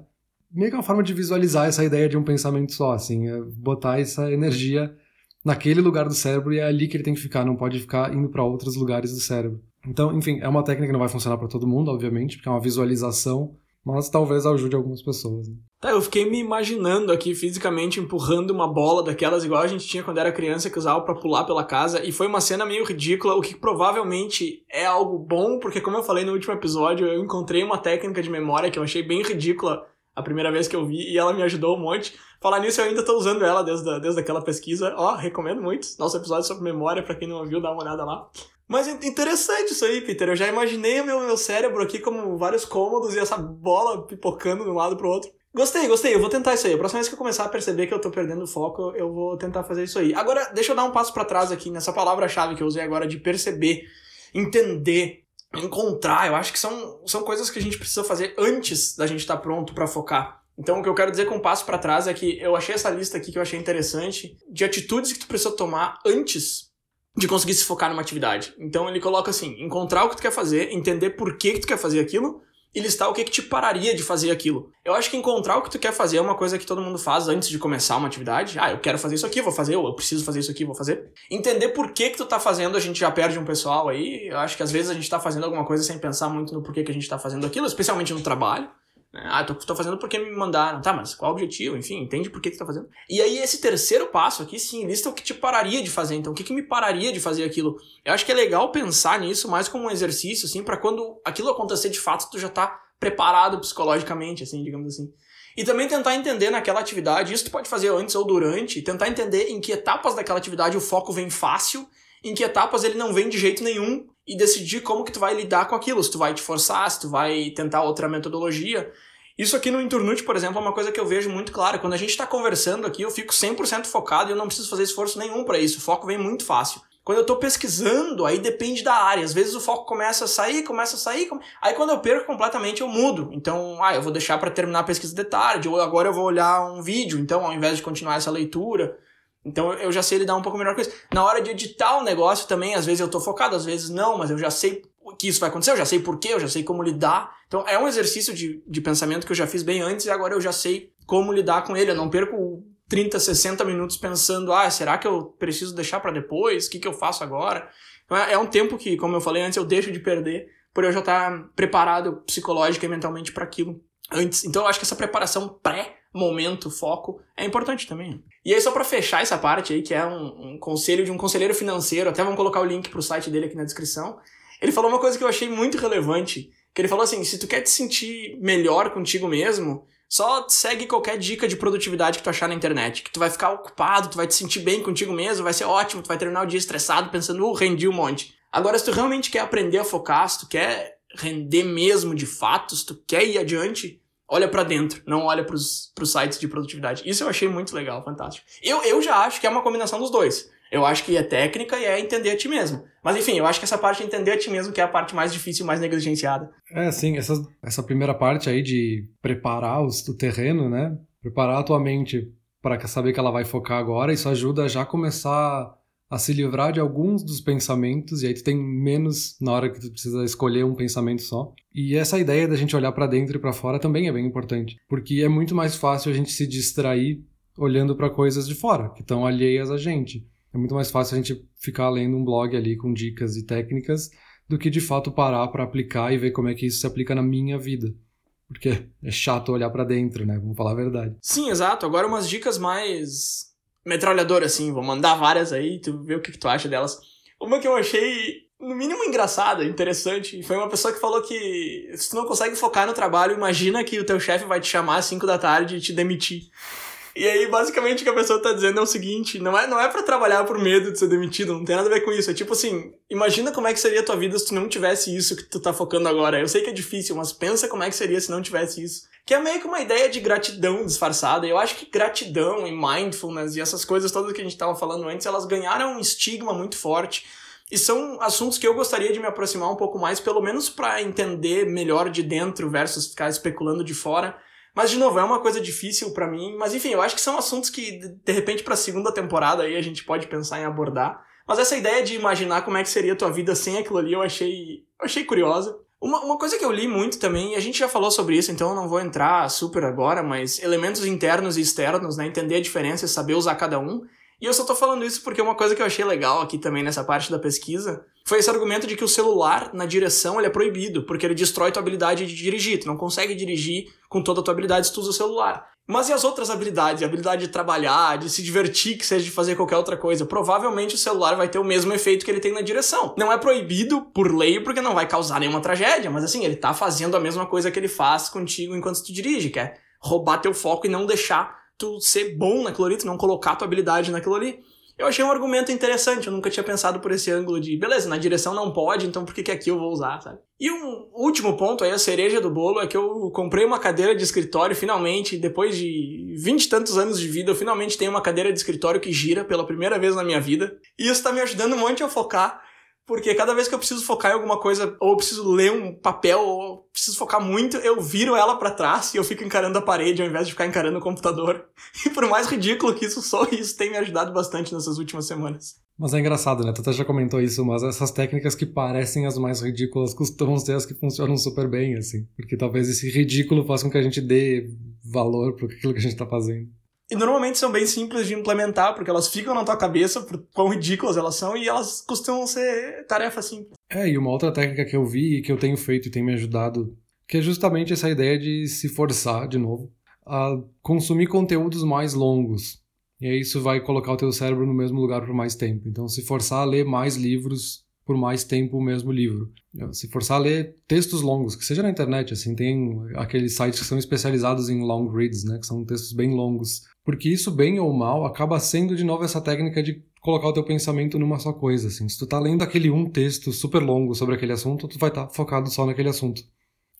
Meio que uma forma de visualizar essa ideia de um pensamento só, assim, é botar essa energia naquele lugar do cérebro e é ali que ele tem que ficar, não pode ficar indo para outros lugares do cérebro. Então, enfim, é uma técnica que não vai funcionar para todo mundo, obviamente, porque é uma visualização mas talvez ajude algumas pessoas. Né? Tá, eu fiquei me imaginando aqui fisicamente empurrando uma bola daquelas igual a gente tinha quando era criança que usava para pular pela casa e foi uma cena meio ridícula, o que provavelmente é algo bom, porque como eu falei no último episódio, eu encontrei uma técnica de memória que eu achei bem ridícula a primeira vez que eu vi e ela me ajudou um monte. Falar nisso, eu ainda tô usando ela desde, desde aquela pesquisa. Ó, recomendo muito. Nosso episódio sobre memória, para quem não ouviu, dá uma olhada lá. Mas interessante isso aí, Peter. Eu já imaginei o meu, meu cérebro aqui como vários cômodos e essa bola pipocando de um lado pro outro. Gostei, gostei. Eu vou tentar isso aí. A próxima vez que eu começar a perceber que eu tô perdendo foco, eu vou tentar fazer isso aí. Agora, deixa eu dar um passo para trás aqui nessa palavra-chave que eu usei agora de perceber, entender, encontrar. Eu acho que são, são coisas que a gente precisa fazer antes da gente estar tá pronto para focar. Então, o que eu quero dizer com um passo para trás é que eu achei essa lista aqui que eu achei interessante de atitudes que tu precisa tomar antes de conseguir se focar numa atividade. Então, ele coloca assim: encontrar o que tu quer fazer, entender por que, que tu quer fazer aquilo e listar o que, que te pararia de fazer aquilo. Eu acho que encontrar o que tu quer fazer é uma coisa que todo mundo faz antes de começar uma atividade. Ah, eu quero fazer isso aqui, vou fazer, ou eu preciso fazer isso aqui, vou fazer. Entender por que que tu tá fazendo, a gente já perde um pessoal aí. Eu acho que às vezes a gente tá fazendo alguma coisa sem pensar muito no porquê que a gente tá fazendo aquilo, especialmente no trabalho. Né? Ah, tô, tô fazendo porque me mandaram. Tá, mas qual o objetivo? Enfim, entende por que tu tá fazendo. E aí, esse terceiro passo aqui, sim, lista o que te pararia de fazer. Então, o que, que me pararia de fazer aquilo? Eu acho que é legal pensar nisso mais como um exercício, assim, para quando aquilo acontecer de fato, tu já tá preparado psicologicamente, assim, digamos assim. E também tentar entender naquela atividade, isso tu pode fazer antes ou durante, tentar entender em que etapas daquela atividade o foco vem fácil, em que etapas ele não vem de jeito nenhum, e decidir como que tu vai lidar com aquilo, se tu vai te forçar, se tu vai tentar outra metodologia. Isso aqui no Inturnute, por exemplo, é uma coisa que eu vejo muito clara. Quando a gente está conversando aqui, eu fico 100% focado e eu não preciso fazer esforço nenhum para isso. O foco vem muito fácil. Quando eu tô pesquisando, aí depende da área. Às vezes o foco começa a sair, começa a sair. Aí quando eu perco completamente, eu mudo. Então, ah, eu vou deixar para terminar a pesquisa de tarde, ou agora eu vou olhar um vídeo, então, ao invés de continuar essa leitura. Então eu já sei lidar um pouco melhor com isso. Na hora de editar o negócio também, às vezes eu tô focado, às vezes não, mas eu já sei que isso vai acontecer, eu já sei porquê, eu já sei como lidar. Então é um exercício de, de pensamento que eu já fiz bem antes e agora eu já sei como lidar com ele. Eu não perco 30, 60 minutos pensando, ah, será que eu preciso deixar para depois? O que, que eu faço agora? Então, é, é um tempo que, como eu falei antes, eu deixo de perder por eu já estar tá preparado psicológica e mentalmente para aquilo antes. Então eu acho que essa preparação pré momento, foco, é importante também. E aí, só para fechar essa parte aí, que é um, um, conselho de um conselheiro financeiro, até vamos colocar o link pro site dele aqui na descrição. Ele falou uma coisa que eu achei muito relevante, que ele falou assim, se tu quer te sentir melhor contigo mesmo, só segue qualquer dica de produtividade que tu achar na internet, que tu vai ficar ocupado, tu vai te sentir bem contigo mesmo, vai ser ótimo, tu vai terminar o dia estressado pensando, uh, rendi um monte. Agora, se tu realmente quer aprender a focar, se tu quer render mesmo de fato, se tu quer ir adiante, olha para dentro, não olha pros, pros sites de produtividade. Isso eu achei muito legal, fantástico. Eu, eu já acho que é uma combinação dos dois. Eu acho que é técnica e é entender a ti mesmo. Mas enfim, eu acho que essa parte de entender a ti mesmo que é a parte mais difícil, mais negligenciada. É, sim, essa, essa primeira parte aí de preparar os, o terreno, né? Preparar a tua mente para saber que ela vai focar agora, isso ajuda a já começar a se livrar de alguns dos pensamentos e aí tu tem menos na hora que tu precisa escolher um pensamento só. E essa ideia da gente olhar para dentro e para fora também é bem importante, porque é muito mais fácil a gente se distrair olhando para coisas de fora, que estão alheias a gente. É muito mais fácil a gente ficar lendo um blog ali com dicas e técnicas do que de fato parar para aplicar e ver como é que isso se aplica na minha vida. Porque é chato olhar para dentro, né? Vamos falar a verdade. Sim, exato. Agora umas dicas mais metralhadoras, assim. Vou mandar várias aí, tu vê o que, que tu acha delas. Uma que eu achei, no mínimo, engraçada, interessante, foi uma pessoa que falou que se tu não consegue focar no trabalho, imagina que o teu chefe vai te chamar às 5 da tarde e te demitir. E aí, basicamente, o que a pessoa tá dizendo é o seguinte: não é, não é para trabalhar por medo de ser demitido, não tem nada a ver com isso. É tipo assim, imagina como é que seria a tua vida se tu não tivesse isso que tu tá focando agora. Eu sei que é difícil, mas pensa como é que seria se não tivesse isso. Que é meio que uma ideia de gratidão disfarçada. Eu acho que gratidão e mindfulness e essas coisas todas que a gente tava falando antes, elas ganharam um estigma muito forte. E são assuntos que eu gostaria de me aproximar um pouco mais, pelo menos para entender melhor de dentro versus ficar especulando de fora. Mas, de novo, é uma coisa difícil para mim. Mas, enfim, eu acho que são assuntos que, de repente, pra segunda temporada aí a gente pode pensar em abordar. Mas essa ideia de imaginar como é que seria a tua vida sem aquilo ali, eu achei, eu achei curiosa. Uma, uma coisa que eu li muito também, e a gente já falou sobre isso, então eu não vou entrar super agora, mas elementos internos e externos, né? Entender a diferença e saber usar cada um. E eu só tô falando isso porque uma coisa que eu achei legal aqui também nessa parte da pesquisa foi esse argumento de que o celular na direção ele é proibido, porque ele destrói tua habilidade de dirigir. Tu não consegue dirigir com toda a tua habilidade se tu usa o celular. Mas e as outras habilidades? A habilidade de trabalhar, de se divertir, que seja de fazer qualquer outra coisa. Provavelmente o celular vai ter o mesmo efeito que ele tem na direção. Não é proibido por lei porque não vai causar nenhuma tragédia, mas assim, ele tá fazendo a mesma coisa que ele faz contigo enquanto tu dirige, que é roubar teu foco e não deixar tu ser bom naquilo ali, tu não colocar tua habilidade naquilo ali. Eu achei um argumento interessante, eu nunca tinha pensado por esse ângulo de, beleza, na direção não pode, então por que, que aqui eu vou usar, sabe? E um último ponto aí, a cereja do bolo, é que eu comprei uma cadeira de escritório finalmente, depois de vinte e tantos anos de vida, eu finalmente tenho uma cadeira de escritório que gira pela primeira vez na minha vida. E isso tá me ajudando um monte a focar porque cada vez que eu preciso focar em alguma coisa, ou preciso ler um papel, ou preciso focar muito, eu viro ela para trás e eu fico encarando a parede ao invés de ficar encarando o computador. E por mais ridículo que isso soe, isso tem me ajudado bastante nessas últimas semanas. Mas é engraçado, né? Tu já comentou isso, mas essas técnicas que parecem as mais ridículas costumam ser as que funcionam super bem, assim. Porque talvez esse ridículo faça com que a gente dê valor para aquilo que a gente tá fazendo. E normalmente são bem simples de implementar, porque elas ficam na tua cabeça por quão ridículas elas são e elas costumam ser tarefa simples. É, e uma outra técnica que eu vi e que eu tenho feito e tem me ajudado, que é justamente essa ideia de se forçar, de novo, a consumir conteúdos mais longos. E aí isso vai colocar o teu cérebro no mesmo lugar por mais tempo. Então, se forçar a ler mais livros por mais tempo o mesmo livro. Se forçar a ler textos longos, que seja na internet, assim, tem aqueles sites que são especializados em long reads, né, que são textos bem longos. Porque isso, bem ou mal, acaba sendo de novo essa técnica de colocar o teu pensamento numa só coisa, assim. Se tu tá lendo aquele um texto super longo sobre aquele assunto, tu vai estar tá focado só naquele assunto.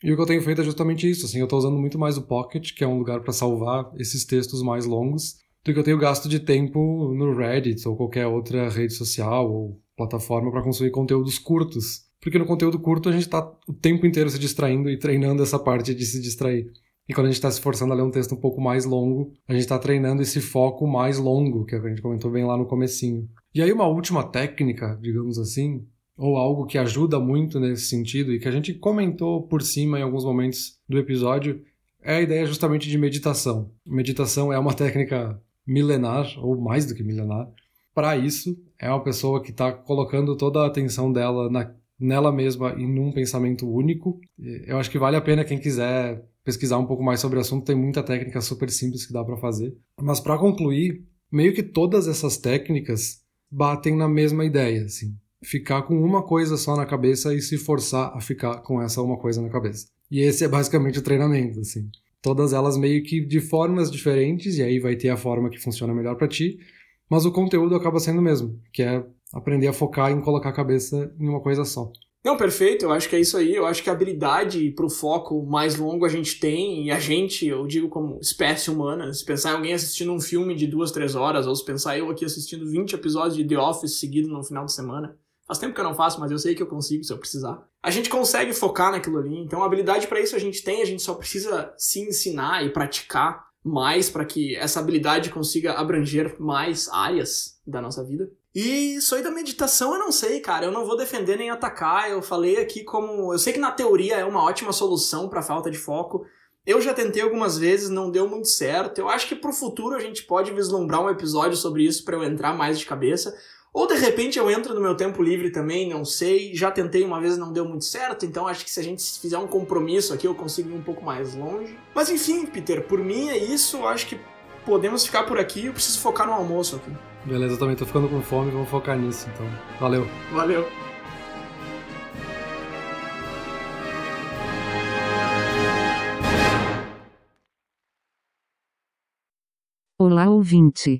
E o que eu tenho feito é justamente isso, assim, eu tô usando muito mais o Pocket, que é um lugar para salvar esses textos mais longos, do que eu tenho gasto de tempo no Reddit ou qualquer outra rede social ou plataforma para consumir conteúdos curtos. Porque no conteúdo curto a gente está o tempo inteiro se distraindo e treinando essa parte de se distrair. E quando a gente está se forçando a ler um texto um pouco mais longo, a gente está treinando esse foco mais longo, que a gente comentou bem lá no comecinho. E aí uma última técnica, digamos assim, ou algo que ajuda muito nesse sentido e que a gente comentou por cima em alguns momentos do episódio, é a ideia justamente de meditação. Meditação é uma técnica milenar, ou mais do que milenar, para isso, é uma pessoa que está colocando toda a atenção dela na, nela mesma e num pensamento único. Eu acho que vale a pena quem quiser pesquisar um pouco mais sobre o assunto, tem muita técnica super simples que dá para fazer. Mas para concluir, meio que todas essas técnicas batem na mesma ideia, assim. Ficar com uma coisa só na cabeça e se forçar a ficar com essa uma coisa na cabeça. E esse é basicamente o treinamento, assim. Todas elas meio que de formas diferentes, e aí vai ter a forma que funciona melhor para ti, mas o conteúdo acaba sendo o mesmo, que é aprender a focar em colocar a cabeça em uma coisa só. Não, perfeito, eu acho que é isso aí. Eu acho que a habilidade para o foco mais longo a gente tem, e a gente, eu digo como espécie humana, se pensar em alguém assistindo um filme de duas, três horas, ou se pensar eu aqui assistindo 20 episódios de The Office seguido no final de semana, faz tempo que eu não faço, mas eu sei que eu consigo se eu precisar. A gente consegue focar naquilo ali, então a habilidade para isso a gente tem, a gente só precisa se ensinar e praticar mais para que essa habilidade consiga abranger mais áreas da nossa vida. E isso aí da meditação eu não sei, cara. Eu não vou defender nem atacar. Eu falei aqui como. Eu sei que na teoria é uma ótima solução para falta de foco. Eu já tentei algumas vezes, não deu muito certo. Eu acho que pro futuro a gente pode vislumbrar um episódio sobre isso para eu entrar mais de cabeça. Ou de repente eu entro no meu tempo livre também, não sei. Já tentei uma vez, não deu muito certo, então acho que se a gente fizer um compromisso aqui eu consigo ir um pouco mais longe. Mas enfim, Peter, por mim é isso. Acho que podemos ficar por aqui. Eu preciso focar no almoço aqui. Beleza, eu também tô ficando com fome, vamos focar nisso então. Valeu. Valeu. Olá, ouvinte.